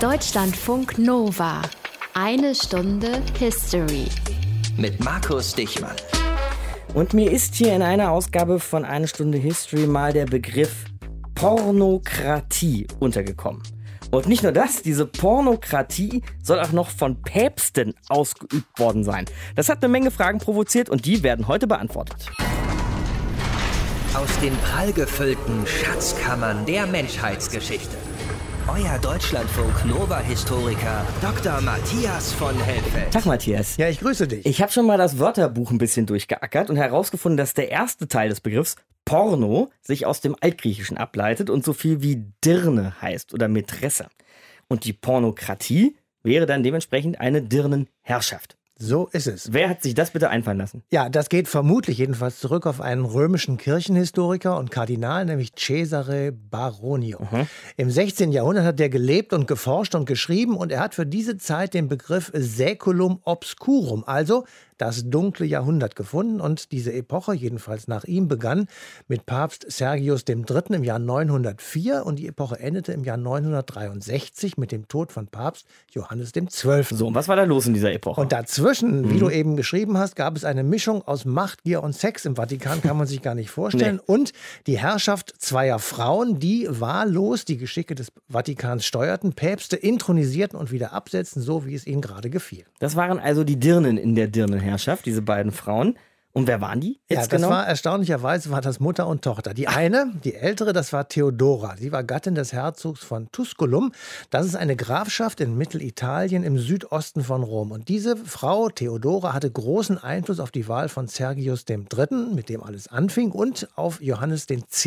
Deutschlandfunk Nova. Eine Stunde History. Mit Markus Dichmann. Und mir ist hier in einer Ausgabe von Eine Stunde History mal der Begriff Pornokratie untergekommen. Und nicht nur das, diese Pornokratie soll auch noch von Päpsten ausgeübt worden sein. Das hat eine Menge Fragen provoziert und die werden heute beantwortet. Aus den prallgefüllten Schatzkammern der Menschheitsgeschichte. Euer Deutschlandfunk Nova-Historiker Dr. Matthias von Helfeld. Tag Matthias. Ja, ich grüße dich. Ich habe schon mal das Wörterbuch ein bisschen durchgeackert und herausgefunden, dass der erste Teil des Begriffs Porno sich aus dem Altgriechischen ableitet und so viel wie Dirne heißt oder Mätresse. Und die Pornokratie wäre dann dementsprechend eine Dirnenherrschaft. So ist es. Wer hat sich das bitte einfallen lassen? Ja, das geht vermutlich jedenfalls zurück auf einen römischen Kirchenhistoriker und Kardinal, nämlich Cesare Baronio. Mhm. Im 16. Jahrhundert hat er gelebt und geforscht und geschrieben und er hat für diese Zeit den Begriff Saeculum obscurum, also das dunkle Jahrhundert gefunden und diese Epoche, jedenfalls nach ihm, begann mit Papst Sergius III. im Jahr 904 und die Epoche endete im Jahr 963 mit dem Tod von Papst Johannes XII. So, und was war da los in dieser Epoche? Und dazwischen, wie du eben geschrieben hast, gab es eine Mischung aus Macht, Gier und Sex im Vatikan, kann man sich gar nicht vorstellen. Und die Herrschaft zweier Frauen, die wahllos die Geschicke des Vatikans steuerten, Päpste intronisierten und wieder absetzten, so wie es ihnen gerade gefiel. das waren also die Dirnen in der Dirnenherrschaft, diese beiden Frauen. Und wer waren die Ja, jetzt das genau? war erstaunlicherweise war das Mutter und Tochter. Die eine, die ältere, das war Theodora. Sie war Gattin des Herzogs von Tusculum. Das ist eine Grafschaft in Mittelitalien im Südosten von Rom. Und diese Frau Theodora hatte großen Einfluss auf die Wahl von Sergius III., mit dem alles anfing, und auf Johannes X.,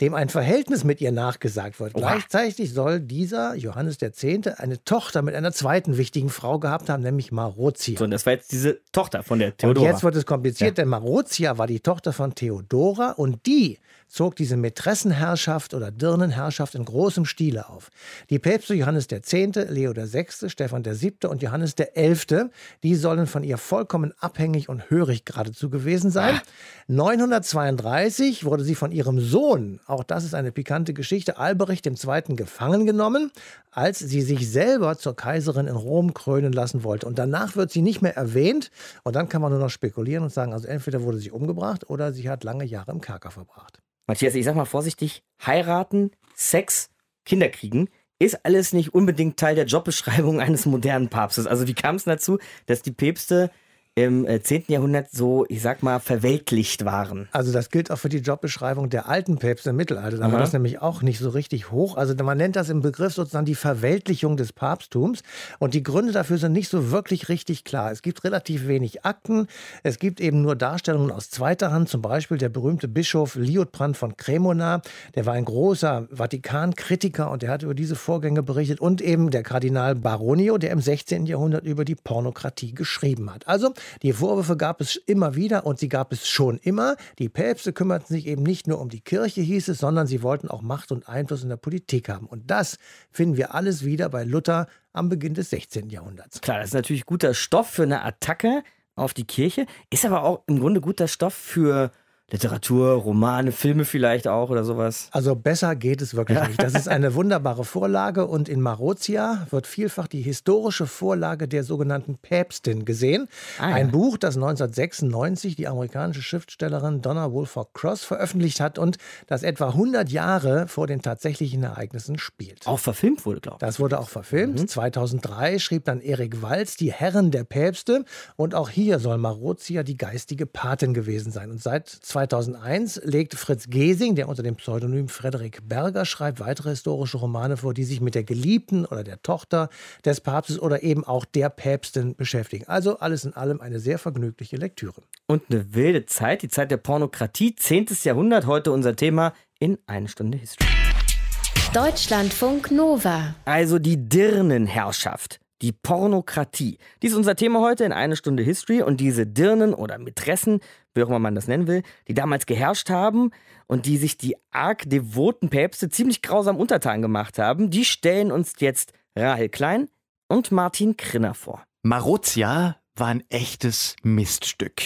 dem ein Verhältnis mit ihr nachgesagt wird. Gleichzeitig soll dieser Johannes X. eine Tochter mit einer zweiten wichtigen Frau gehabt haben, nämlich Marozia. so, und das war jetzt diese Tochter von der Und Theodora. jetzt wird es kompliziert, denn Marozia war die Tochter von Theodora und die zog diese Mätressenherrschaft oder Dirnenherrschaft in großem Stile auf. Die Päpste Johannes X., Leo VI., Stephan VII. und Johannes XI., die sollen von ihr vollkommen abhängig und hörig geradezu gewesen sein. 932 wurde sie von ihrem Sohn, auch das ist eine pikante Geschichte, Albrecht II. gefangen genommen, als sie sich selber zur Kaiserin in Rom krönen lassen wollte. Und danach wird sie nicht mehr erwähnt. Und dann kann man nur noch spekulieren und sagen, also entweder wurde sie umgebracht oder sie hat lange Jahre im Kerker verbracht. Matthias, ich sag mal vorsichtig, heiraten, Sex, Kinder kriegen, ist alles nicht unbedingt Teil der Jobbeschreibung eines modernen Papstes. Also wie kam es dazu, dass die Päpste im äh, 10. Jahrhundert so, ich sag mal, verweltlicht waren? Also das gilt auch für die Jobbeschreibung der alten Päpste im Mittelalter. Da war das nämlich auch nicht so richtig hoch. Also man nennt das im Begriff sozusagen die Verweltlichung des Papsttums. Und die Gründe dafür sind nicht so wirklich richtig klar. Es gibt relativ wenig Akten. Es gibt eben nur Darstellungen aus zweiter Hand. Zum Beispiel der berühmte Bischof Liutprand von Cremona. Der war ein großer Vatikan-Kritiker und der hat über diese Vorgänge berichtet. Und eben der Kardinal Baronio, der im 16. Jahrhundert über die Pornokratie geschrieben hat. Also die Vorwürfe gab es immer wieder und sie gab es schon immer. Die Päpste kümmerten sich eben nicht nur um die Kirche, hieß es, sondern sie wollten auch Macht und Einfluss in der Politik haben. Und das finden wir alles wieder bei Luther am Beginn des 16. Jahrhunderts. Klar, das ist natürlich guter Stoff für eine Attacke auf die Kirche, ist aber auch im Grunde guter Stoff für Literatur, Romane, Filme vielleicht auch oder sowas. Also besser geht es wirklich nicht. Das ist eine wunderbare Vorlage und in Marozia wird vielfach die historische Vorlage der sogenannten Päpstin gesehen. Ah, ja. Ein Buch, das 1996 die amerikanische Schriftstellerin Donna Woolfolk Cross veröffentlicht hat und das etwa 100 Jahre vor den tatsächlichen Ereignissen spielt. Auch verfilmt wurde, glaube ich. Das wurde auch verfilmt. 2003 schrieb dann Erik Walz Die Herren der Päpste. Und auch hier soll Marozia die geistige Patin gewesen sein. Und seit 2001 legt Fritz Gesing, der unter dem Pseudonym Frederik Berger schreibt, weitere historische Romane vor, die sich mit der Geliebten oder der Tochter des Papstes oder eben auch der Päpstin beschäftigen. Also alles in allem eine sehr vergnügliche Lektüre. Und eine wilde Zeit, die Zeit der Pornokratie, 10. Jahrhundert, heute unser Thema in eine Stunde History. Deutschlandfunk Nova. Also die Dirnenherrschaft, die Pornokratie. Dies ist unser Thema heute in eine Stunde History und diese Dirnen oder Mätressen, wie auch immer man das nennen will, die damals geherrscht haben und die sich die arg devoten Päpste ziemlich grausam untertan gemacht haben, die stellen uns jetzt Rahel Klein und Martin Krinner vor. Marozia war ein echtes Miststück.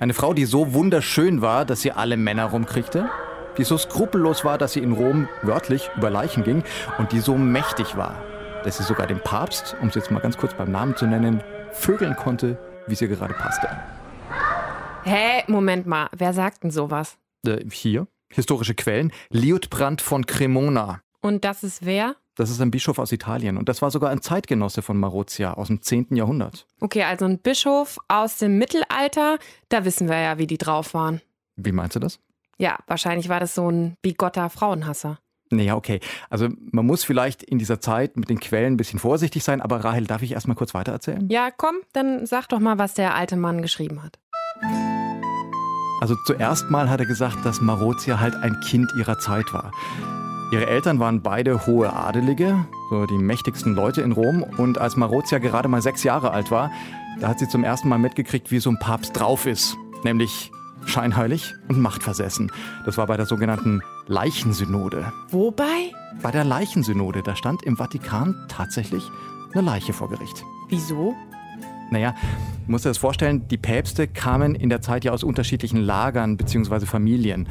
Eine Frau, die so wunderschön war, dass sie alle Männer rumkriegte, die so skrupellos war, dass sie in Rom wörtlich über Leichen ging und die so mächtig war, dass sie sogar den Papst, um es jetzt mal ganz kurz beim Namen zu nennen, vögeln konnte, wie es ihr gerade passte. Hä, Moment mal, wer sagt denn sowas? Äh, hier, historische Quellen, Liutbrand von Cremona. Und das ist wer? Das ist ein Bischof aus Italien und das war sogar ein Zeitgenosse von Marozia aus dem 10. Jahrhundert. Okay, also ein Bischof aus dem Mittelalter, da wissen wir ja, wie die drauf waren. Wie meinst du das? Ja, wahrscheinlich war das so ein bigotter Frauenhasser. Naja, okay. Also man muss vielleicht in dieser Zeit mit den Quellen ein bisschen vorsichtig sein, aber Rahel, darf ich erst mal kurz weitererzählen? Ja, komm, dann sag doch mal, was der alte Mann geschrieben hat. Also zuerst mal hat er gesagt, dass Marozia halt ein Kind ihrer Zeit war. Ihre Eltern waren beide hohe Adelige, so die mächtigsten Leute in Rom. Und als Marozia gerade mal sechs Jahre alt war, da hat sie zum ersten Mal mitgekriegt, wie so ein Papst drauf ist. Nämlich scheinheilig und machtversessen. Das war bei der sogenannten Leichensynode. Wobei? Bei der Leichensynode, da stand im Vatikan tatsächlich eine Leiche vor Gericht. Wieso? Naja, musst dir das vorstellen, die Päpste kamen in der Zeit ja aus unterschiedlichen Lagern bzw. Familien.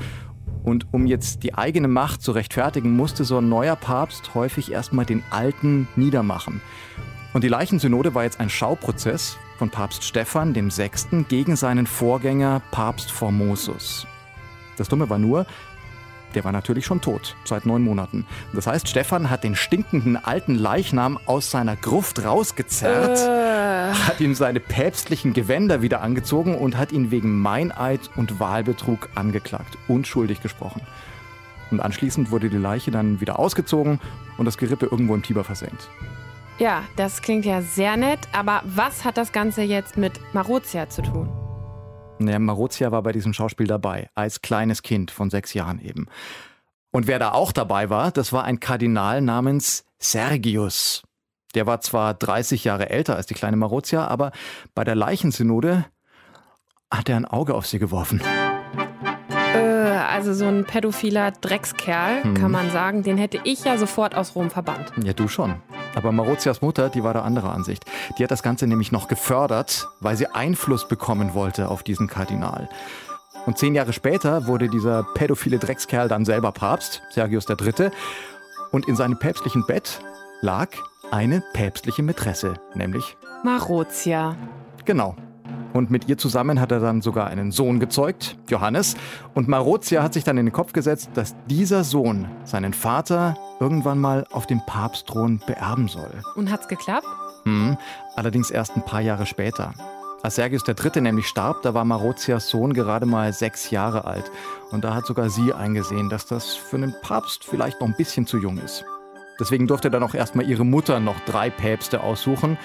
Und um jetzt die eigene Macht zu rechtfertigen, musste so ein neuer Papst häufig erstmal den alten niedermachen. Und die Leichensynode war jetzt ein Schauprozess von Papst Stephan VI. gegen seinen Vorgänger Papst Formosus. Das Dumme war nur, der war natürlich schon tot, seit neun Monaten. Das heißt, Stefan hat den stinkenden alten Leichnam aus seiner Gruft rausgezerrt, Äh. Hat ihm seine päpstlichen Gewänder wieder angezogen und hat ihn wegen Meineid und Wahlbetrug angeklagt, unschuldig gesprochen. Und anschließend wurde die Leiche dann wieder ausgezogen und das Gerippe irgendwo im Tiber versenkt. Ja, das klingt ja sehr nett, aber was hat das Ganze jetzt mit Marozia zu tun? Naja, Marozia war bei diesem Schauspiel dabei, als kleines Kind von sechs Jahren eben. Und wer da auch dabei war, das war ein Kardinal namens Sergius. Der war zwar 30 Jahre älter als die kleine Marozia, aber bei der Leichensynode hat er ein Auge auf sie geworfen. Äh, also so ein pädophiler Dreckskerl, Hm. kann man sagen, den hätte ich ja sofort aus Rom verbannt. Ja, du schon. Aber Marozias Mutter, die war der anderer Ansicht. Die hat das Ganze nämlich noch gefördert, weil sie Einfluss bekommen wollte auf diesen Kardinal. Und zehn Jahre später wurde dieser pädophile Dreckskerl dann selber Papst, Sergius III. Und in seinem päpstlichen Bett lag eine päpstliche Mätresse, nämlich Marozia. Genau. Und mit ihr zusammen hat er dann sogar einen Sohn gezeugt, Johannes. Und Marozia hat sich dann in den Kopf gesetzt, dass dieser Sohn seinen Vater irgendwann mal auf dem Papstthron beerben soll. Und hat's geklappt? Hm, allerdings erst ein paar Jahre später. Als Sergius III. nämlich starb, da war Marozias Sohn gerade mal sechs Jahre alt. Und da hat sogar sie eingesehen, dass das für einen Papst vielleicht noch ein bisschen zu jung ist. Deswegen durfte dann auch erstmal ihre Mutter noch drei Päpste aussuchen,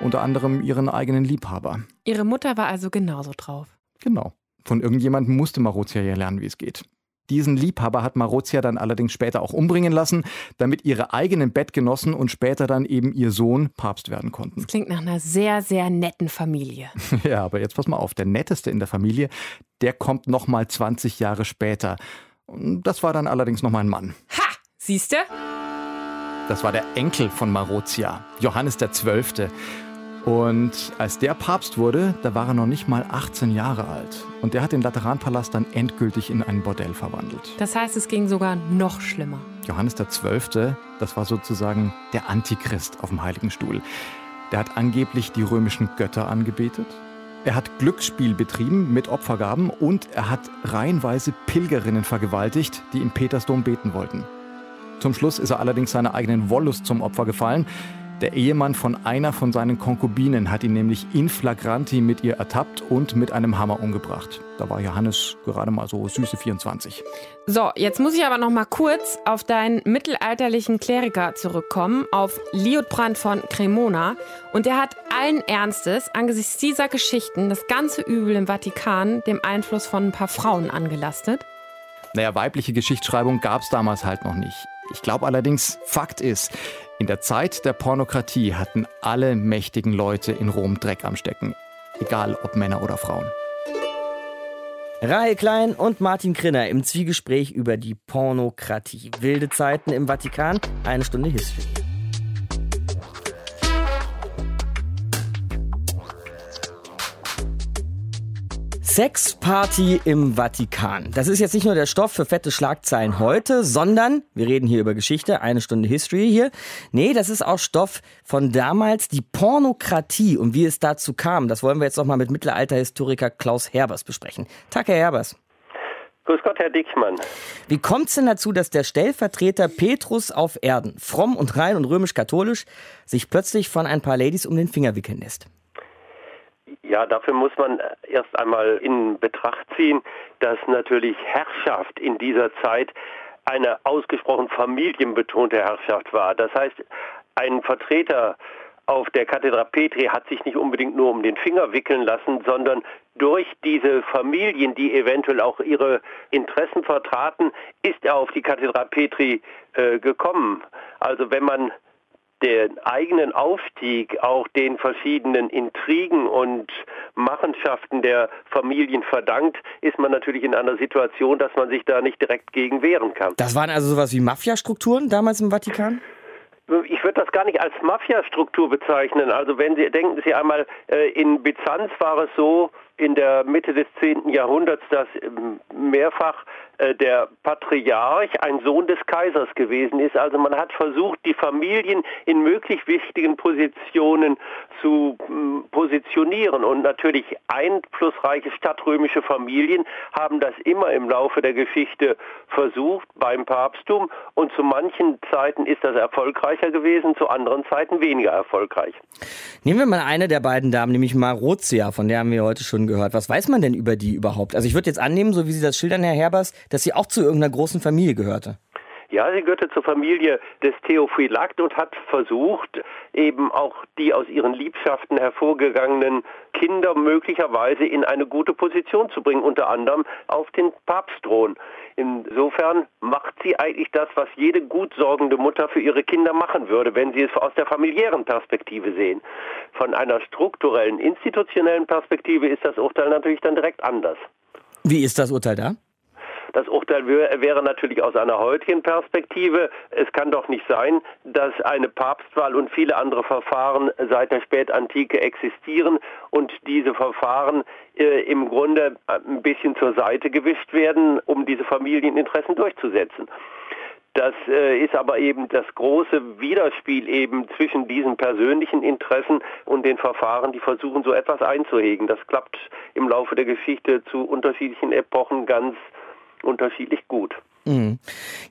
unter anderem ihren eigenen Liebhaber. Ihre Mutter war also genauso drauf. Genau. Von irgendjemandem musste Marozia ja lernen, wie es geht. Diesen Liebhaber hat Marozia dann allerdings später auch umbringen lassen, damit ihre eigenen Bettgenossen und später dann eben ihr Sohn Papst werden konnten. Klingt nach einer sehr, sehr netten Familie. Ja, aber jetzt pass mal auf, der netteste in der Familie, der kommt noch mal 20 Jahre später. Und Das war dann allerdings noch mal ein Mann. Ha! Siehste? Das war der Enkel von Marozia, Johannes der Zwölfte. Und als der Papst wurde, da war er noch nicht mal 18 Jahre alt. Und der hat den Lateranpalast dann endgültig in ein Bordell verwandelt. Das heißt, es ging sogar noch schlimmer. Johannes der Zwölfte, das war sozusagen der Antichrist auf dem Heiligen Stuhl. Der hat angeblich die römischen Götter angebetet. Er hat Glücksspiel betrieben mit Opfergaben und er hat reihenweise Pilgerinnen vergewaltigt, die im Petersdom beten wollten. Zum Schluss ist er allerdings seiner eigenen Wollust zum Opfer gefallen. Der Ehemann von einer von seinen Konkubinen hat ihn nämlich in flagranti mit ihr ertappt und mit einem Hammer umgebracht. Da war Johannes gerade mal so süße 24. So, jetzt muss ich aber noch mal kurz auf deinen mittelalterlichen Kleriker zurückkommen, auf Liutprand von Cremona. Und der hat allen Ernstes angesichts dieser Geschichten das ganze Übel im Vatikan dem Einfluss von ein paar Frauen angelastet. Naja, weibliche Geschichtsschreibung gab es damals halt noch nicht. Ich glaube allerdings, Fakt ist, in der Zeit der Pornokratie hatten alle mächtigen Leute in Rom Dreck am Stecken. Egal ob Männer oder Frauen. Rahel Klein und Martin Krinner im Zwiegespräch über die Pornokratie. Wilde Zeiten im Vatikan, eine Stunde History. Sexparty im Vatikan. Das ist jetzt nicht nur der Stoff für fette Schlagzeilen heute, sondern, wir reden hier über Geschichte, eine Stunde History hier. Nee, das ist auch Stoff von damals, die Pornokratie und wie es dazu kam. Das wollen wir jetzt nochmal mit Mittelalterhistoriker Klaus Herbers besprechen. Tag, Herr Herbers. Grüß Gott, Herr Dickmann. Wie kommt es denn dazu, dass der Stellvertreter Petrus auf Erden, fromm und rein und römisch-katholisch, sich plötzlich von ein paar Ladies um den Finger wickeln lässt? Ja, dafür muss man erst einmal in Betracht ziehen, dass natürlich Herrschaft in dieser Zeit eine ausgesprochen familienbetonte Herrschaft war. Das heißt, ein Vertreter auf der Kathedra Petri hat sich nicht unbedingt nur um den Finger wickeln lassen, sondern durch diese Familien, die eventuell auch ihre Interessen vertraten, ist er auf die Kathedra Petri äh, gekommen. Also wenn man den eigenen Aufstieg auch den verschiedenen Intrigen und Machenschaften der Familien verdankt, ist man natürlich in einer Situation, dass man sich da nicht direkt gegen wehren kann. Das waren also sowas wie Mafiastrukturen damals im Vatikan? Ich würde das gar nicht als Mafiastruktur bezeichnen. Also wenn Sie denken Sie einmal, äh, in Byzanz war es so, in der Mitte des 10. Jahrhunderts, dass ähm, mehrfach äh, der Patriarch ein Sohn des Kaisers gewesen ist. Also man hat versucht, die Familien in möglich wichtigen Positionen zu ähm, positionieren. Und natürlich einflussreiche stadtrömische Familien haben das immer im Laufe der Geschichte versucht beim Papsttum. Und zu manchen Zeiten ist das erfolgreicher gewesen, zu anderen Zeiten weniger erfolgreich. Nehmen wir mal eine der beiden Damen, nämlich Marozia, von der haben wir heute schon gehört. Was weiß man denn über die überhaupt? Also ich würde jetzt annehmen, so wie Sie das schildern, Herr Herbers, dass sie auch zu irgendeiner großen Familie gehörte. Ja, sie gehörte zur Familie des Theophylakt und hat versucht, eben auch die aus ihren Liebschaften hervorgegangenen Kinder möglicherweise in eine gute Position zu bringen, unter anderem auf den Papstthron. Insofern macht sie eigentlich das, was jede gut sorgende Mutter für ihre Kinder machen würde, wenn sie es aus der familiären Perspektive sehen. Von einer strukturellen, institutionellen Perspektive ist das Urteil natürlich dann direkt anders. Wie ist das Urteil da? Das Urteil wäre natürlich aus einer heutigen Perspektive, es kann doch nicht sein, dass eine Papstwahl und viele andere Verfahren seit der Spätantike existieren und diese Verfahren äh, im Grunde ein bisschen zur Seite gewischt werden, um diese Familieninteressen durchzusetzen. Das äh, ist aber eben das große Widerspiel eben zwischen diesen persönlichen Interessen und den Verfahren, die versuchen, so etwas einzuhegen. Das klappt im Laufe der Geschichte zu unterschiedlichen Epochen ganz unterschiedlich gut. Mhm.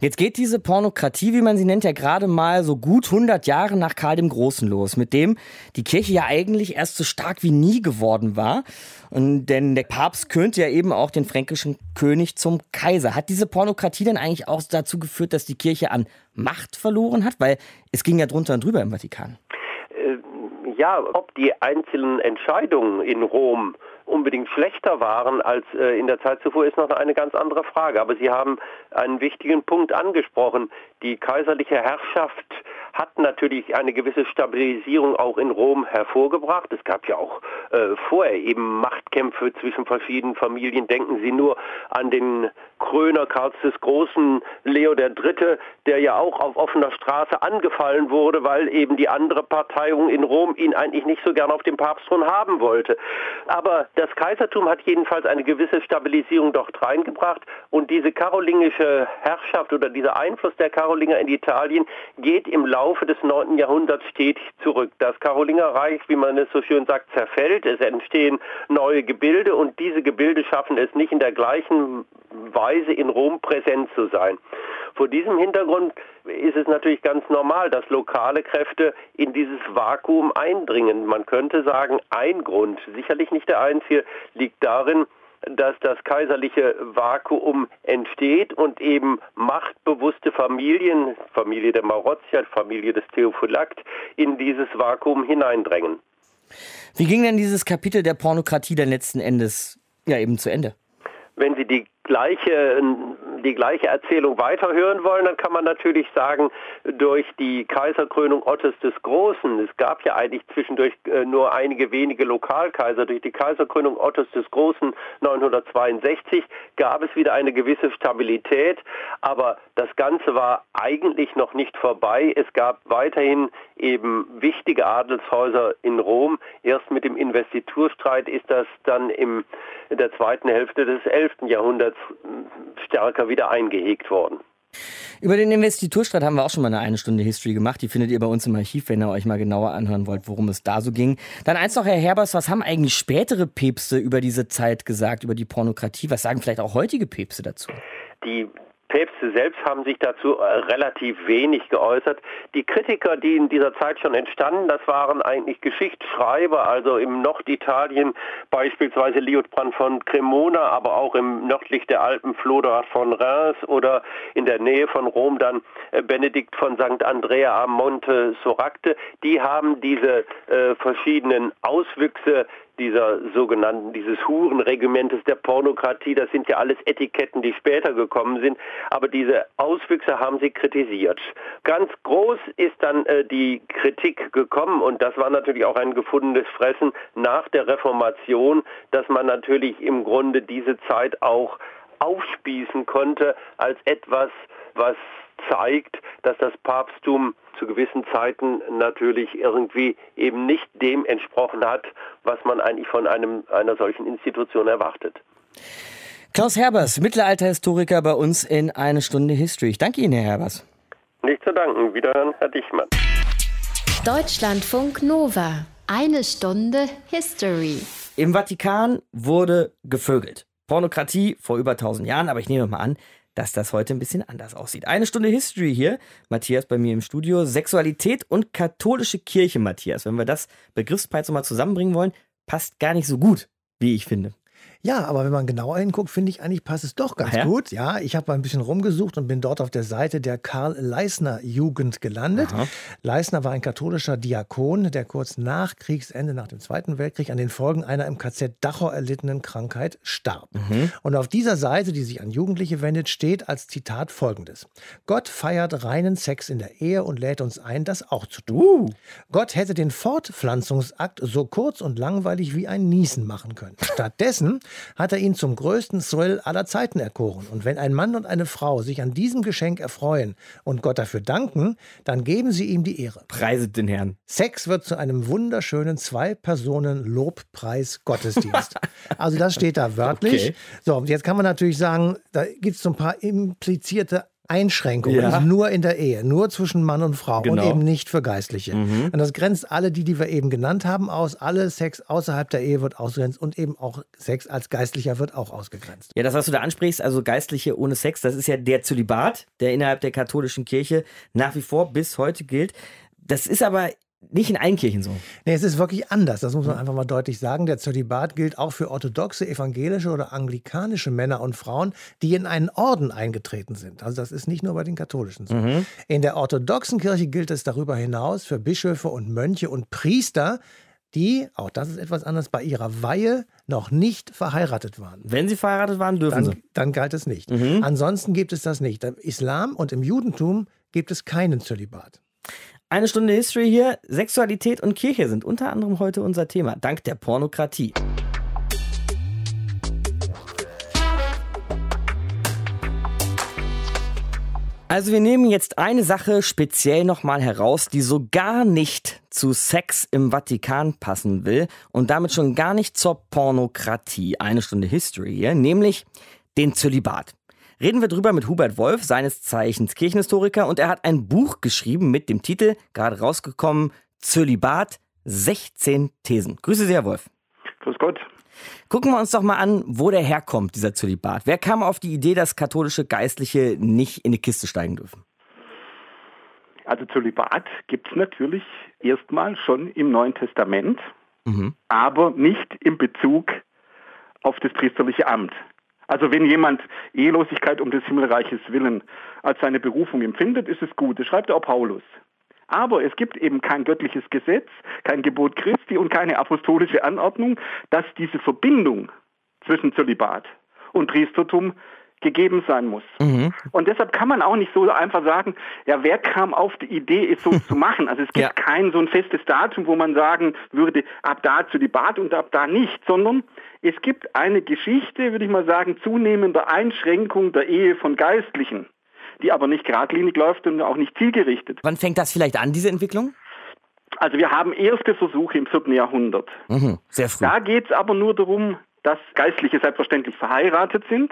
Jetzt geht diese Pornokratie, wie man sie nennt, ja gerade mal so gut 100 Jahre nach Karl dem Großen los, mit dem die Kirche ja eigentlich erst so stark wie nie geworden war. Und denn der Papst könnte ja eben auch den fränkischen König zum Kaiser. Hat diese Pornokratie denn eigentlich auch dazu geführt, dass die Kirche an Macht verloren hat? Weil es ging ja drunter und drüber im Vatikan. Äh, ja, ob die einzelnen Entscheidungen in Rom unbedingt schlechter waren als äh, in der Zeit zuvor, ist noch eine ganz andere Frage. Aber Sie haben einen wichtigen Punkt angesprochen. Die kaiserliche Herrschaft hat natürlich eine gewisse Stabilisierung auch in Rom hervorgebracht. Es gab ja auch äh, vorher eben Machtkämpfe zwischen verschiedenen Familien. Denken Sie nur an den Kröner Karls des Großen, Leo III., der ja auch auf offener Straße angefallen wurde, weil eben die andere Parteiung in Rom ihn eigentlich nicht so gern auf dem Papstthron haben wollte. Aber das Kaisertum hat jedenfalls eine gewisse Stabilisierung dort reingebracht und diese karolingische Herrschaft oder dieser Einfluss der Karolinger in Italien geht im Laufe des 9. Jahrhunderts stetig zurück. Das Karolingerreich, wie man es so schön sagt, zerfällt, es entstehen neue Gebilde und diese Gebilde schaffen es nicht in der gleichen Weise in Rom präsent zu sein. Vor diesem Hintergrund ist es natürlich ganz normal, dass lokale Kräfte in dieses Vakuum eindringen. Man könnte sagen, ein Grund, sicherlich nicht der einzige, liegt darin, dass das kaiserliche Vakuum entsteht und eben machtbewusste Familien, Familie der Marozia, Familie des Theophylakt, in dieses Vakuum hineindrängen. Wie ging denn dieses Kapitel der Pornokratie dann letzten Endes ja eben zu Ende? Wenn Sie die gleiche, die gleiche Erzählung weiterhören wollen, dann kann man natürlich sagen, durch die Kaiserkrönung Ottes des Großen, es gab ja eigentlich zwischendurch äh, nur einige wenige Lokalkaiser, durch die Kaiserkrönung Ottes des Großen 962 gab es wieder eine gewisse Stabilität, aber das Ganze war eigentlich noch nicht vorbei. Es gab weiterhin eben wichtige Adelshäuser in Rom. Erst mit dem Investiturstreit ist das dann in der zweiten Hälfte des 11. Jahrhunderts stärker wieder eingehegt worden. Über den Investiturstreit haben wir auch schon mal eine eine Stunde History gemacht. Die findet ihr bei uns im Archiv, wenn ihr euch mal genauer anhören wollt, worum es da so ging. Dann eins noch, Herr Herbers, was haben eigentlich spätere Päpste über diese Zeit gesagt, über die Pornokratie? Was sagen vielleicht auch heutige Päpste dazu? Die Päpste selbst haben sich dazu äh, relativ wenig geäußert. Die Kritiker, die in dieser Zeit schon entstanden, das waren eigentlich Geschichtsschreiber, also im Norditalien beispielsweise Liutprand von Cremona, aber auch im nördlich der Alpen Flodard von Reims oder in der Nähe von Rom dann äh, Benedikt von St. Andrea am Monte Soracte. Die haben diese äh, verschiedenen Auswüchse dieser sogenannten, dieses Hurenregimentes der Pornokratie, das sind ja alles Etiketten, die später gekommen sind, aber diese Auswüchse haben sie kritisiert. Ganz groß ist dann äh, die Kritik gekommen und das war natürlich auch ein gefundenes Fressen nach der Reformation, dass man natürlich im Grunde diese Zeit auch aufspießen konnte als etwas, was zeigt, dass das Papsttum zu gewissen Zeiten natürlich irgendwie eben nicht dem entsprochen hat, was man eigentlich von einem, einer solchen Institution erwartet. Klaus Herbers, Mittelalterhistoriker bei uns in Eine Stunde History. Ich danke Ihnen, Herr Herbers. Nicht zu danken. Wiederhören, Herr Dichmann. Deutschlandfunk Nova. Eine Stunde History. Im Vatikan wurde gevögelt. Pornokratie vor über 1000 Jahren, aber ich nehme mal an, dass das heute ein bisschen anders aussieht. Eine Stunde History hier. Matthias bei mir im Studio. Sexualität und katholische Kirche, Matthias. Wenn wir das Begriffspaar jetzt nochmal zusammenbringen wollen, passt gar nicht so gut, wie ich finde. Ja, aber wenn man genauer hinguckt, finde ich eigentlich passt es doch ganz ja? gut. Ja, ich habe mal ein bisschen rumgesucht und bin dort auf der Seite der Karl Leisner Jugend gelandet. Aha. Leisner war ein katholischer Diakon, der kurz nach Kriegsende, nach dem Zweiten Weltkrieg, an den Folgen einer im KZ Dachau erlittenen Krankheit starb. Mhm. Und auf dieser Seite, die sich an Jugendliche wendet, steht als Zitat folgendes: Gott feiert reinen Sex in der Ehe und lädt uns ein, das auch zu tun. Uh. Gott hätte den Fortpflanzungsakt so kurz und langweilig wie ein Niesen machen können. Stattdessen hat er ihn zum größten Thrill aller Zeiten erkoren. Und wenn ein Mann und eine Frau sich an diesem Geschenk erfreuen und Gott dafür danken, dann geben sie ihm die Ehre. Preiset den Herrn. Sex wird zu einem wunderschönen Zwei-Personen-Lobpreis-Gottesdienst. also das steht da wörtlich. Okay. So, und jetzt kann man natürlich sagen, da gibt es so ein paar implizierte Einschränkungen. Ja. Nur in der Ehe, nur zwischen Mann und Frau Genau. und eben nicht für Geistliche. Mhm. Und das grenzt alle, die, die wir eben genannt haben, aus. Alle Sex außerhalb der Ehe wird ausgegrenzt und eben auch Sex als Geistlicher wird auch ausgegrenzt. Ja, das, was du da ansprichst, also Geistliche ohne Sex, das ist ja der Zölibat, der innerhalb der katholischen Kirche nach wie vor bis heute gilt. Das ist aber nicht in allen Kirchen so. Nee, es ist wirklich anders, das muss man einfach mal deutlich sagen. Der Zölibat gilt auch für orthodoxe, evangelische oder anglikanische Männer und Frauen, die in einen Orden eingetreten sind. Also das ist nicht nur bei den katholischen so. In der orthodoxen Kirche gilt es darüber hinaus für Bischöfe und Mönche und Priester, die, auch das ist etwas anders, bei ihrer Weihe noch nicht verheiratet waren. Wenn sie verheiratet waren, dürfen Dann, sie. dann galt es nicht. Ansonsten gibt es das nicht. Im Islam und im Judentum gibt es keinen Zölibat. Eine Stunde History hier. Sexualität und Kirche sind unter anderem heute unser Thema, dank der Pornokratie. Also wir nehmen jetzt eine Sache speziell nochmal heraus, die so gar nicht zu Sex im Vatikan passen will und damit schon gar nicht zur Pornokratie. Eine Stunde History hier, nämlich den Zölibat. Reden wir drüber mit Hubert Wolf, seines Zeichens Kirchenhistoriker, und er hat ein Buch geschrieben mit dem Titel, gerade rausgekommen, Zölibat, 16 Thesen. Grüße Sie, Herr Wolf. Grüß Gott. Gucken wir uns doch mal an, wo der herkommt, dieser Zölibat. Wer kam auf die Idee, dass katholische Geistliche nicht in die Kiste steigen dürfen? Also Zölibat gibt es natürlich erstmal schon im Neuen Testament, aber nicht in Bezug auf das priesterliche Amt. Also wenn jemand Ehelosigkeit um des Himmelreiches willen als seine Berufung empfindet, ist es gut. Das schreibt auch Paulus. Aber es gibt eben kein göttliches Gesetz, kein Gebot Christi und keine apostolische Anordnung, dass diese Verbindung zwischen Zölibat und Priestertum gegeben sein muss. Mhm. Und deshalb kann man auch nicht so einfach sagen, ja, wer kam auf die Idee, es so zu machen? Also es gibt ja. kein so ein festes Datum, wo man sagen würde, ab da zu Debat und ab da nicht, sondern es gibt eine Geschichte, würde ich mal sagen, zunehmender Einschränkung der Ehe von Geistlichen, die aber nicht geradlinig läuft und auch nicht zielgerichtet. Wann fängt das vielleicht an, diese Entwicklung? Also wir haben erste Versuche im vierten Jahrhundert. Mhm, sehr früh. Da geht es aber nur darum, dass Geistliche selbstverständlich verheiratet sind,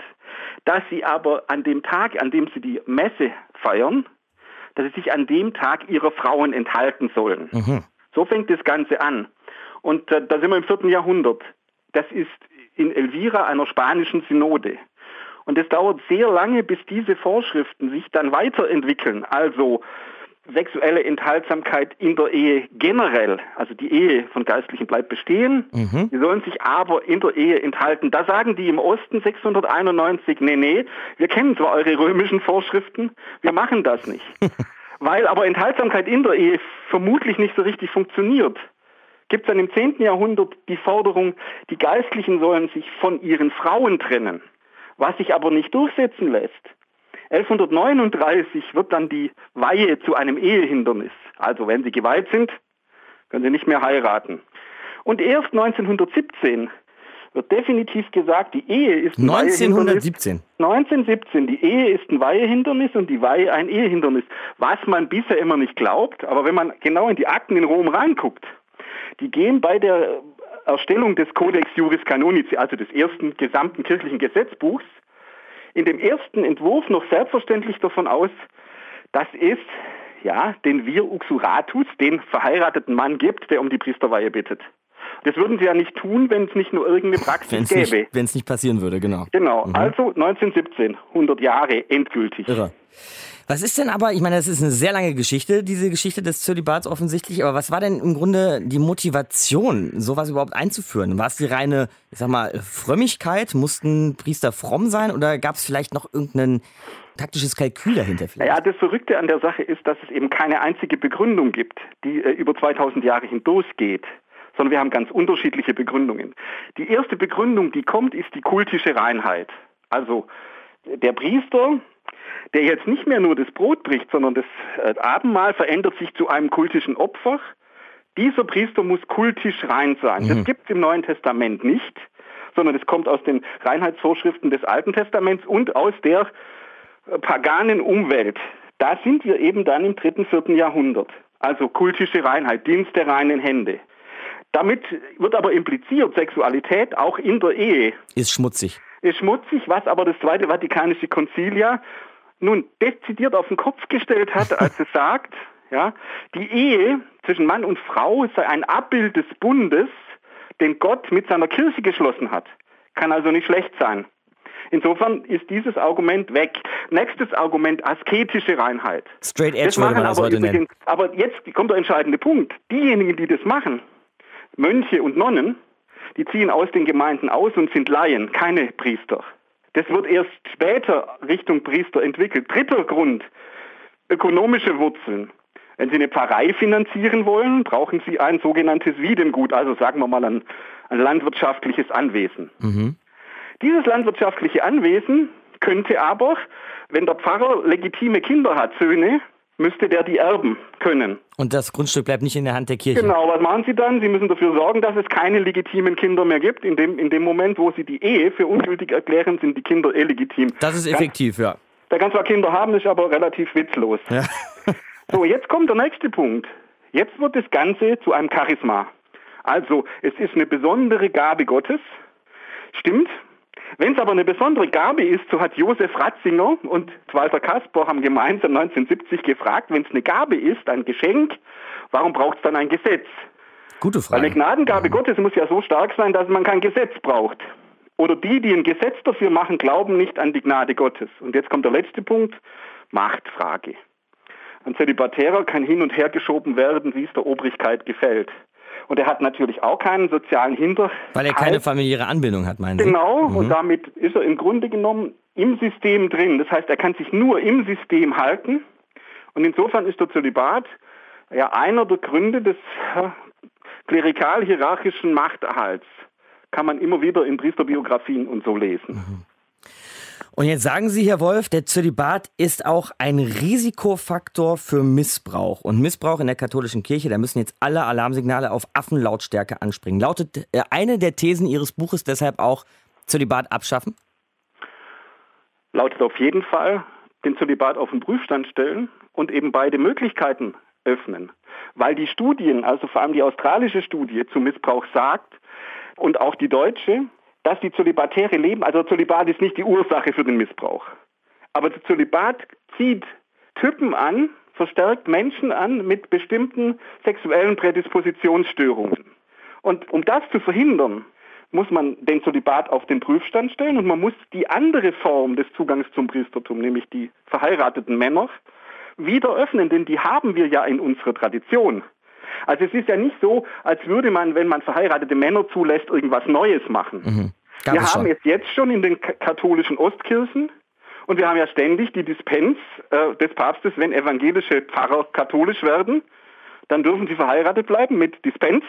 dass sie aber an dem Tag, an dem sie die Messe feiern, dass sie sich an dem Tag ihrer Frauen enthalten sollen. Mhm. So fängt das Ganze an. Und äh, da sind wir im vierten Jahrhundert. Das ist in Elvira, einer spanischen Synode. Und es dauert sehr lange, bis diese Vorschriften sich dann weiterentwickeln. Also sexuelle Enthaltsamkeit in der Ehe generell, also die Ehe von Geistlichen bleibt bestehen, mhm. die sollen sich aber in der Ehe enthalten. Da sagen die im Osten 691, nee, nee, wir kennen zwar eure römischen Vorschriften, wir machen das nicht. Weil aber Enthaltsamkeit in der Ehe vermutlich nicht so richtig funktioniert. Gibt es dann im 10. Jahrhundert die Forderung, die Geistlichen sollen sich von ihren Frauen trennen, was sich aber nicht durchsetzen lässt. 1139 wird dann die Weihe zu einem Ehehindernis. Also wenn sie geweiht sind, können sie nicht mehr heiraten. Und erst 1917 wird definitiv gesagt, die Ehe ist ein 1917. 1917, die Ehe ist ein Weihehindernis und die Weihe ein Ehehindernis. Was man bisher immer nicht glaubt, aber wenn man genau in die Akten in Rom reinguckt, die gehen bei der Erstellung des Codex Juris Canonici, also des ersten gesamten kirchlichen Gesetzbuchs, in dem ersten Entwurf noch selbstverständlich davon aus, dass es ja den Vir Uxuratus, den verheirateten Mann gibt, der um die Priesterweihe bittet. Das würden sie ja nicht tun, wenn es nicht nur irgendeine Praxis wenn's gäbe. Wenn es nicht passieren würde, genau. Genau, mhm. also 1917, 100 Jahre endgültig. Irre. Was ist denn aber, ich meine, das ist eine sehr lange Geschichte, diese Geschichte des Zölibats offensichtlich, aber was war denn im Grunde die Motivation, sowas überhaupt einzuführen? War es die reine, ich sag mal, Frömmigkeit? Mussten Priester fromm sein oder gab es vielleicht noch irgendein taktisches Kalkül dahinter vielleicht? Ja, das Verrückte an der Sache ist, dass es eben keine einzige Begründung gibt, die äh, über 2000 Jahre hindurchgeht sondern wir haben ganz unterschiedliche Begründungen. Die erste Begründung, die kommt, ist die kultische Reinheit. Also der Priester der jetzt nicht mehr nur das Brot bricht, sondern das äh, Abendmahl verändert sich zu einem kultischen Opfer. Dieser Priester muss kultisch rein sein. Mhm. Das gibt es im Neuen Testament nicht, sondern es kommt aus den Reinheitsvorschriften des Alten Testaments und aus der äh, paganen Umwelt. Da sind wir eben dann im dritten, vierten Jahrhundert. Also kultische Reinheit, Dienst der reinen Hände. Damit wird aber impliziert, Sexualität auch in der Ehe. Ist schmutzig. Ist schmutzig, was aber das Zweite Vatikanische Konzilia nun dezidiert auf den Kopf gestellt hat, als es sagt, ja, die Ehe zwischen Mann und Frau sei ein Abbild des Bundes, den Gott mit seiner Kirche geschlossen hat. Kann also nicht schlecht sein. Insofern ist dieses Argument weg. Nächstes Argument, asketische Reinheit. Straight Edge würde man das heute übrigens, nennen. Aber jetzt kommt der entscheidende Punkt. Diejenigen, die das machen, Mönche und Nonnen, die ziehen aus den Gemeinden aus und sind Laien, keine Priester. Das wird erst später Richtung Priester entwickelt. Dritter Grund, ökonomische Wurzeln. Wenn Sie eine Pfarrei finanzieren wollen, brauchen Sie ein sogenanntes Wiedengut, also sagen wir mal ein, ein landwirtschaftliches Anwesen. Mhm. Dieses landwirtschaftliche Anwesen könnte aber, wenn der Pfarrer legitime Kinder hat, Söhne, müsste der die erben können. Und das Grundstück bleibt nicht in der Hand der Kirche. Genau, was machen Sie dann? Sie müssen dafür sorgen, dass es keine legitimen Kinder mehr gibt. In dem, in dem Moment, wo Sie die Ehe für ungültig erklären, sind die Kinder illegitim. Das ist effektiv, ja. Der kann zwar Kinder haben, ist aber relativ witzlos. Ja. so, jetzt kommt der nächste Punkt. Jetzt wird das Ganze zu einem Charisma. Also, es ist eine besondere Gabe Gottes. Stimmt, wenn es aber eine besondere Gabe ist, so hat Josef Ratzinger und Walter Kasper haben gemeinsam 1970 gefragt, wenn es eine Gabe ist, ein Geschenk, warum braucht es dann ein Gesetz? Gute Frage. Weil eine Gnadengabe ja. Gottes muss ja so stark sein, dass man kein Gesetz braucht. Oder die, die ein Gesetz dafür machen, glauben nicht an die Gnade Gottes. Und jetzt kommt der letzte Punkt, Machtfrage. Ein Zölibatärer kann hin und her geschoben werden, wie es der Obrigkeit gefällt. Und er hat natürlich auch keinen sozialen Hinterhalt. Weil er keine familiäre Anbindung hat, meinen Sie? Genau, mhm. und damit ist er im Grunde genommen im System drin. Das heißt, er kann sich nur im System halten. Und insofern ist der Zölibat ja einer der Gründe des klerikal-hierarchischen Machterhalts. Kann man immer wieder in Priesterbiografien und so lesen. Mhm. Und jetzt sagen Sie, Herr Wolf, der Zölibat ist auch ein Risikofaktor für Missbrauch. Und Missbrauch in der katholischen Kirche, da müssen jetzt alle Alarmsignale auf Affenlautstärke anspringen. Lautet äh, eine der Thesen Ihres Buches deshalb auch Zölibat abschaffen? Lautet auf jeden Fall den Zölibat auf den Prüfstand stellen und eben beide Möglichkeiten öffnen. Weil die Studien, also vor allem die australische Studie zu Missbrauch sagt und auch die deutsche, dass die Zölibatäre leben, also Zölibat ist nicht die Ursache für den Missbrauch. Aber der Zölibat zieht Typen an, verstärkt Menschen an mit bestimmten sexuellen Prädispositionsstörungen. Und um das zu verhindern, muss man den Zölibat auf den Prüfstand stellen und man muss die andere Form des Zugangs zum Priestertum, nämlich die verheirateten Männer, wieder öffnen, denn die haben wir ja in unserer Tradition. Also es ist ja nicht so, als würde man, wenn man verheiratete Männer zulässt, irgendwas Neues machen. Mhm. Wir haben schon. es jetzt schon in den katholischen Ostkirchen und wir haben ja ständig die Dispens äh, des Papstes, wenn evangelische Pfarrer katholisch werden, dann dürfen sie verheiratet bleiben mit Dispens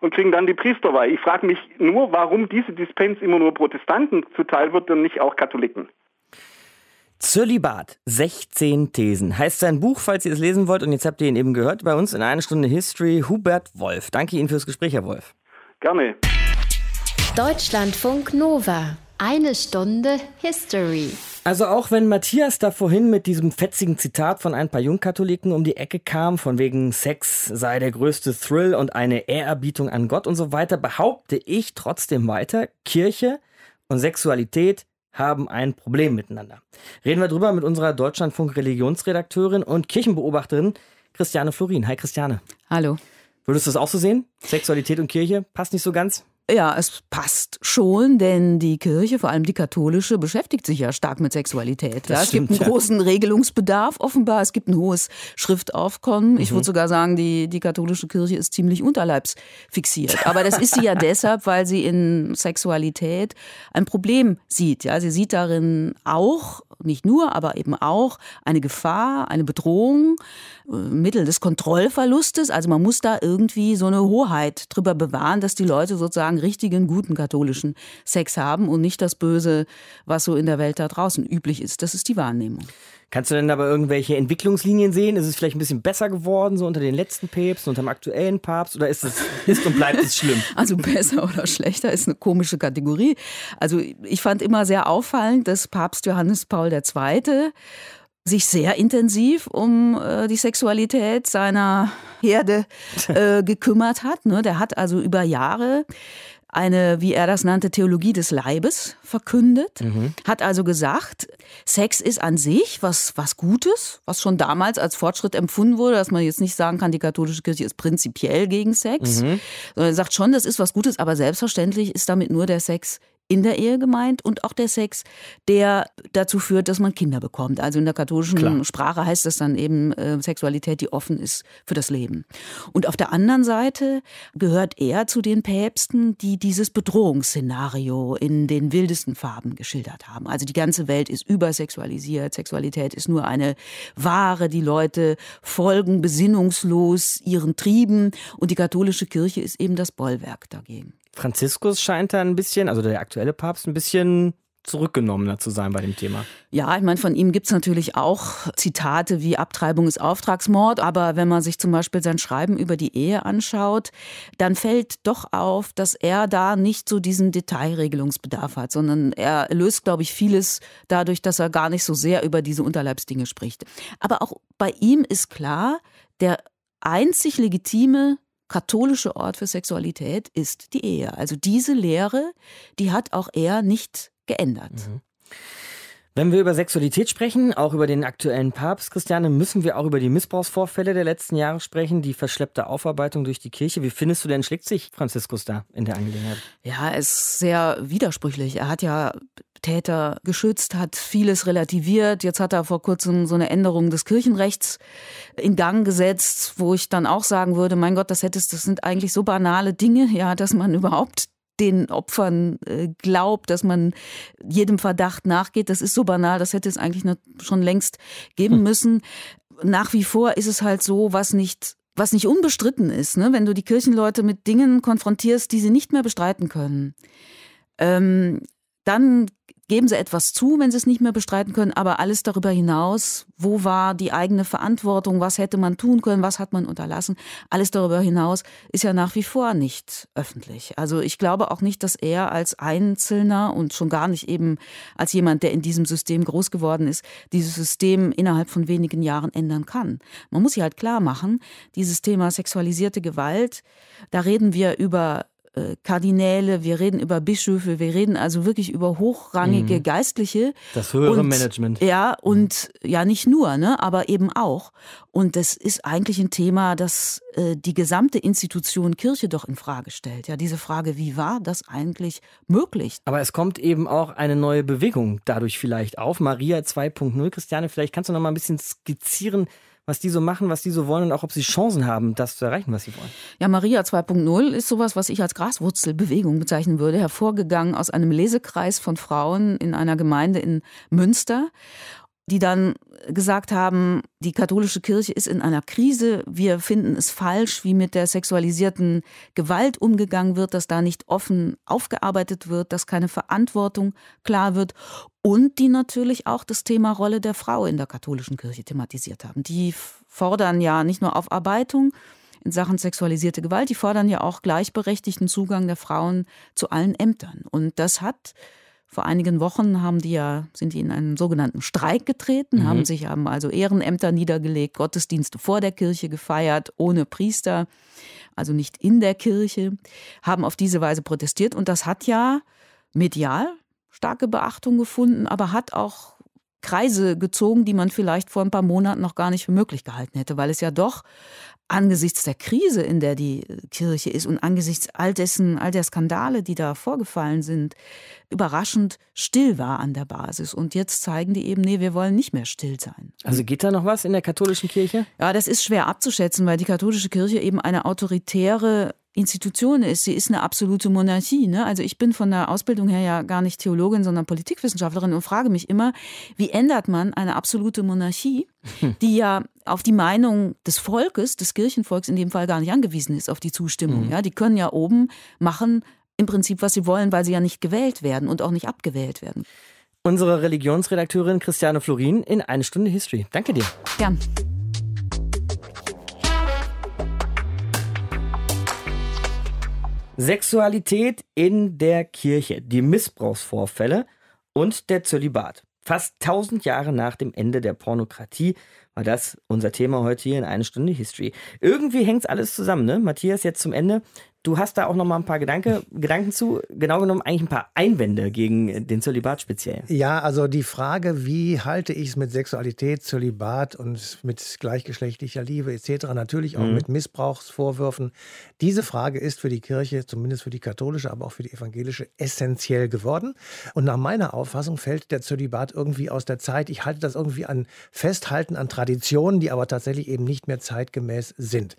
und kriegen dann die Priesterweihe. Ich frage mich nur, warum diese Dispens immer nur Protestanten zuteil wird und nicht auch Katholiken. Zölibat, 16 Thesen, heißt sein Buch, falls ihr es lesen wollt. Und jetzt habt ihr ihn eben gehört bei uns in einer Stunde History. Hubert Wolf. Danke Ihnen fürs Gespräch, Herr Wolf. Gerne. Deutschlandfunk Nova. Eine Stunde History. Also auch wenn Matthias da vorhin mit diesem fetzigen Zitat von ein paar Jungkatholiken um die Ecke kam, von wegen Sex sei der größte Thrill und eine Ehrerbietung an Gott und so weiter, behaupte ich trotzdem weiter, Kirche und Sexualität haben ein Problem miteinander. Reden wir drüber mit unserer Deutschlandfunk Religionsredakteurin und Kirchenbeobachterin Christiane Florin. Hi Christiane. Hallo. Würdest du das auch so sehen? Sexualität und Kirche passt nicht so ganz? Ja, es passt schon, denn die Kirche, vor allem die katholische, beschäftigt sich ja stark mit Sexualität. Ja, es stimmt, gibt einen ja. großen Regelungsbedarf offenbar, es gibt ein hohes Schriftaufkommen. Mhm. Ich würde sogar sagen, die, die katholische Kirche ist ziemlich unterleibsfixiert. Aber das ist sie ja deshalb, weil sie in Sexualität ein Problem sieht. Ja, sie sieht darin auch nicht nur, aber eben auch eine Gefahr, eine Bedrohung, äh, Mittel des Kontrollverlustes. Also man muss da irgendwie so eine Hoheit drüber bewahren, dass die Leute sozusagen richtigen, guten katholischen Sex haben und nicht das Böse, was so in der Welt da draußen üblich ist. Das ist die Wahrnehmung. Kannst du denn aber irgendwelche Entwicklungslinien sehen? Ist es vielleicht ein bisschen besser geworden, so unter den letzten Päpsten, unter dem aktuellen Papst? Oder ist es ist und bleibt es schlimm? Also besser oder schlechter ist eine komische Kategorie. Also ich fand immer sehr auffallend, dass Papst Johannes Paul II sich sehr intensiv um äh, die Sexualität seiner Herde äh, gekümmert hat. Ne? Der hat also über Jahre eine, wie er das nannte, Theologie des Leibes verkündet, mhm. hat also gesagt, Sex ist an sich was, was Gutes, was schon damals als Fortschritt empfunden wurde, dass man jetzt nicht sagen kann, die katholische Kirche ist prinzipiell gegen Sex, mhm. sondern er sagt schon, das ist was Gutes, aber selbstverständlich ist damit nur der Sex in der Ehe gemeint und auch der Sex, der dazu führt, dass man Kinder bekommt. Also in der katholischen Klar. Sprache heißt das dann eben äh, Sexualität, die offen ist für das Leben. Und auf der anderen Seite gehört er zu den Päpsten, die dieses Bedrohungsszenario in den wildesten Farben geschildert haben. Also die ganze Welt ist übersexualisiert, Sexualität ist nur eine Ware, die Leute folgen besinnungslos ihren Trieben und die katholische Kirche ist eben das Bollwerk dagegen. Franziskus scheint da ein bisschen, also der aktuelle Papst, ein bisschen zurückgenommener zu sein bei dem Thema. Ja, ich meine, von ihm gibt es natürlich auch Zitate wie Abtreibung ist Auftragsmord, aber wenn man sich zum Beispiel sein Schreiben über die Ehe anschaut, dann fällt doch auf, dass er da nicht so diesen Detailregelungsbedarf hat, sondern er löst, glaube ich, vieles dadurch, dass er gar nicht so sehr über diese Unterleibsdinge spricht. Aber auch bei ihm ist klar, der einzig legitime katholische Ort für Sexualität ist die Ehe. Also diese Lehre, die hat auch er nicht geändert. Mhm. Wenn wir über Sexualität sprechen, auch über den aktuellen Papst, Christiane, müssen wir auch über die Missbrauchsvorfälle der letzten Jahre sprechen, die verschleppte Aufarbeitung durch die Kirche. Wie findest du denn, schlägt sich Franziskus da in der Angelegenheit? Ja, er ist sehr widersprüchlich. Er hat ja Täter geschützt, hat vieles relativiert. Jetzt hat er vor kurzem so eine Änderung des Kirchenrechts in Gang gesetzt, wo ich dann auch sagen würde, mein Gott, das hättest, das sind eigentlich so banale Dinge, ja, dass man überhaupt den Opfern äh, glaubt, dass man jedem Verdacht nachgeht. Das ist so banal, das hätte es eigentlich schon längst geben hm. müssen. Nach wie vor ist es halt so, was nicht was nicht unbestritten ist, ne? wenn du die Kirchenleute mit Dingen konfrontierst, die sie nicht mehr bestreiten können, ähm, dann geben sie etwas zu, wenn sie es nicht mehr bestreiten können, aber alles darüber hinaus, wo war die eigene Verantwortung, was hätte man tun können, was hat man unterlassen, alles darüber hinaus ist ja nach wie vor nicht öffentlich. Also ich glaube auch nicht, dass er als Einzelner und schon gar nicht eben als jemand, der in diesem System groß geworden ist, dieses System innerhalb von wenigen Jahren ändern kann. Man muss sich halt klar machen, dieses Thema sexualisierte Gewalt, da reden wir über Kardinäle, wir reden über Bischöfe, wir reden also wirklich über hochrangige mhm. Geistliche. Das höhere und, Management. Ja, und ja, nicht nur, ne, aber eben auch. Und das ist eigentlich ein Thema, das äh, die gesamte Institution Kirche doch in Frage stellt. Ja, diese Frage, wie war das eigentlich möglich? Aber es kommt eben auch eine neue Bewegung dadurch vielleicht auf. Maria 2.0. Christiane, vielleicht kannst du noch mal ein bisschen skizzieren, was die so machen, was die so wollen und auch ob sie Chancen haben, das zu erreichen, was sie wollen. Ja, Maria 2.0 ist sowas, was ich als Graswurzelbewegung bezeichnen würde, hervorgegangen aus einem Lesekreis von Frauen in einer Gemeinde in Münster die dann gesagt haben, die katholische Kirche ist in einer Krise, wir finden es falsch, wie mit der sexualisierten Gewalt umgegangen wird, dass da nicht offen aufgearbeitet wird, dass keine Verantwortung klar wird und die natürlich auch das Thema Rolle der Frau in der katholischen Kirche thematisiert haben. Die fordern ja nicht nur Aufarbeitung in Sachen sexualisierte Gewalt, die fordern ja auch gleichberechtigten Zugang der Frauen zu allen Ämtern. Und das hat vor einigen Wochen haben die ja, sind die in einen sogenannten Streik getreten, mhm. haben sich, haben also Ehrenämter niedergelegt, Gottesdienste vor der Kirche gefeiert, ohne Priester, also nicht in der Kirche, haben auf diese Weise protestiert und das hat ja medial starke Beachtung gefunden, aber hat auch Kreise gezogen, die man vielleicht vor ein paar Monaten noch gar nicht für möglich gehalten hätte, weil es ja doch angesichts der Krise, in der die Kirche ist und angesichts all dessen, all der Skandale, die da vorgefallen sind, überraschend still war an der Basis. Und jetzt zeigen die eben, nee, wir wollen nicht mehr still sein. Also geht da noch was in der katholischen Kirche? Ja, das ist schwer abzuschätzen, weil die katholische Kirche eben eine autoritäre Institution ist. Sie ist eine absolute Monarchie. Ne? Also ich bin von der Ausbildung her ja gar nicht Theologin, sondern Politikwissenschaftlerin und frage mich immer, wie ändert man eine absolute Monarchie, die ja auf die Meinung des Volkes, des Kirchenvolks in dem Fall gar nicht angewiesen ist, auf die Zustimmung. Mhm. Ja, die können ja oben machen im Prinzip, was sie wollen, weil sie ja nicht gewählt werden und auch nicht abgewählt werden. Unsere Religionsredakteurin Christiane Florin in eine Stunde History. Danke dir. Gern. Sexualität in der Kirche, die Missbrauchsvorfälle und der Zölibat. Fast 1000 Jahre nach dem Ende der Pornokratie war das unser Thema heute hier in eine Stunde History. Irgendwie hängt es alles zusammen, ne? Matthias, jetzt zum Ende. Du hast da auch noch mal ein paar Gedanke, Gedanken zu, genau genommen eigentlich ein paar Einwände gegen den Zölibat speziell. Ja, also die Frage, wie halte ich es mit Sexualität, Zölibat und mit gleichgeschlechtlicher Liebe etc., natürlich auch mhm. mit Missbrauchsvorwürfen, diese Frage ist für die Kirche, zumindest für die katholische, aber auch für die evangelische, essentiell geworden. Und nach meiner Auffassung fällt der Zölibat irgendwie aus der Zeit. Ich halte das irgendwie an Festhalten an Traditionen, die aber tatsächlich eben nicht mehr zeitgemäß sind.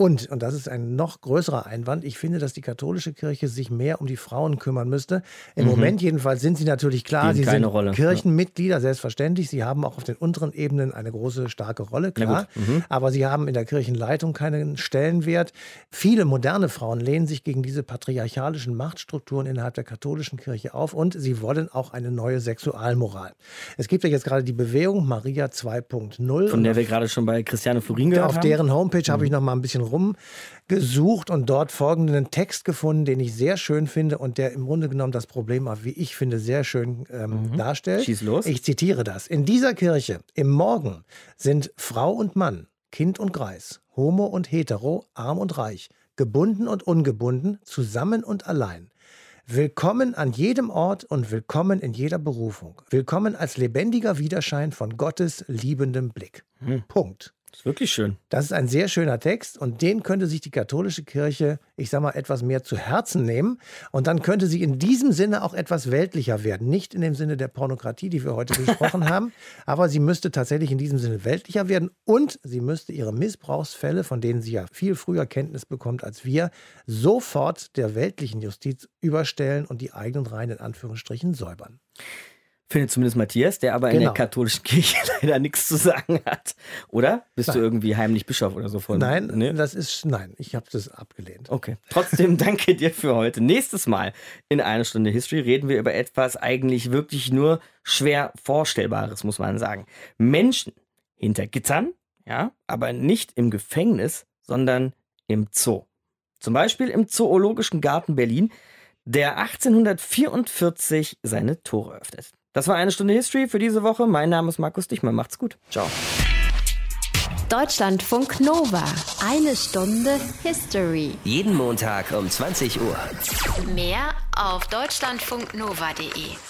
Und, und das ist ein noch größerer Einwand, ich finde, dass die katholische Kirche sich mehr um die Frauen kümmern müsste. Im mhm. Moment jedenfalls sind sie natürlich klar, sie sind Rolle. Kirchenmitglieder, ja. selbstverständlich. Sie haben auch auf den unteren Ebenen eine große, starke Rolle, klar. Mhm. Aber sie haben in der Kirchenleitung keinen Stellenwert. Viele moderne Frauen lehnen sich gegen diese patriarchalischen Machtstrukturen innerhalb der katholischen Kirche auf und sie wollen auch eine neue Sexualmoral. Es gibt ja jetzt gerade die Bewegung Maria 2.0. Von der wir gerade schon bei Christiane Furin gehört haben. Auf deren Homepage mhm. habe ich noch mal ein bisschen rumgesucht und dort folgenden Text gefunden, den ich sehr schön finde und der im Grunde genommen das Problem, wie ich finde, sehr schön ähm, mhm. darstellt. Schieß los. Ich zitiere das. In dieser Kirche im Morgen sind Frau und Mann, Kind und Greis, Homo und Hetero, arm und reich, gebunden und ungebunden, zusammen und allein. Willkommen an jedem Ort und willkommen in jeder Berufung. Willkommen als lebendiger Widerschein von Gottes liebendem Blick. Hm. Punkt. Das ist wirklich schön. Das ist ein sehr schöner Text und den könnte sich die katholische Kirche, ich sag mal, etwas mehr zu Herzen nehmen. Und dann könnte sie in diesem Sinne auch etwas weltlicher werden. Nicht in dem Sinne der Pornokratie, die wir heute besprochen haben, aber sie müsste tatsächlich in diesem Sinne weltlicher werden und sie müsste ihre Missbrauchsfälle, von denen sie ja viel früher Kenntnis bekommt als wir, sofort der weltlichen Justiz überstellen und die eigenen Reihen in Anführungsstrichen säubern. Findet zumindest Matthias, der aber genau. in der genau. katholischen Kirche leider nichts zu sagen hat. Oder? Bist nein. du irgendwie heimlich Bischof oder so von? Nein, nee? das ist, nein, ich habe das abgelehnt. Okay. Trotzdem danke dir für heute. Nächstes Mal in einer Stunde History reden wir über etwas eigentlich wirklich nur schwer Vorstellbares, muss man sagen. Menschen hinter Gittern, ja, aber nicht im Gefängnis, sondern im Zoo. Zum Beispiel im Zoologischen Garten Berlin, der 1844 seine Tore öffnet. Das war eine Stunde History für diese Woche. Mein Name ist Markus Dichmann. Macht's gut. Ciao. Deutschlandfunk Nova. Eine Stunde History. Jeden Montag um 20 Uhr. Mehr auf deutschlandfunknova.de.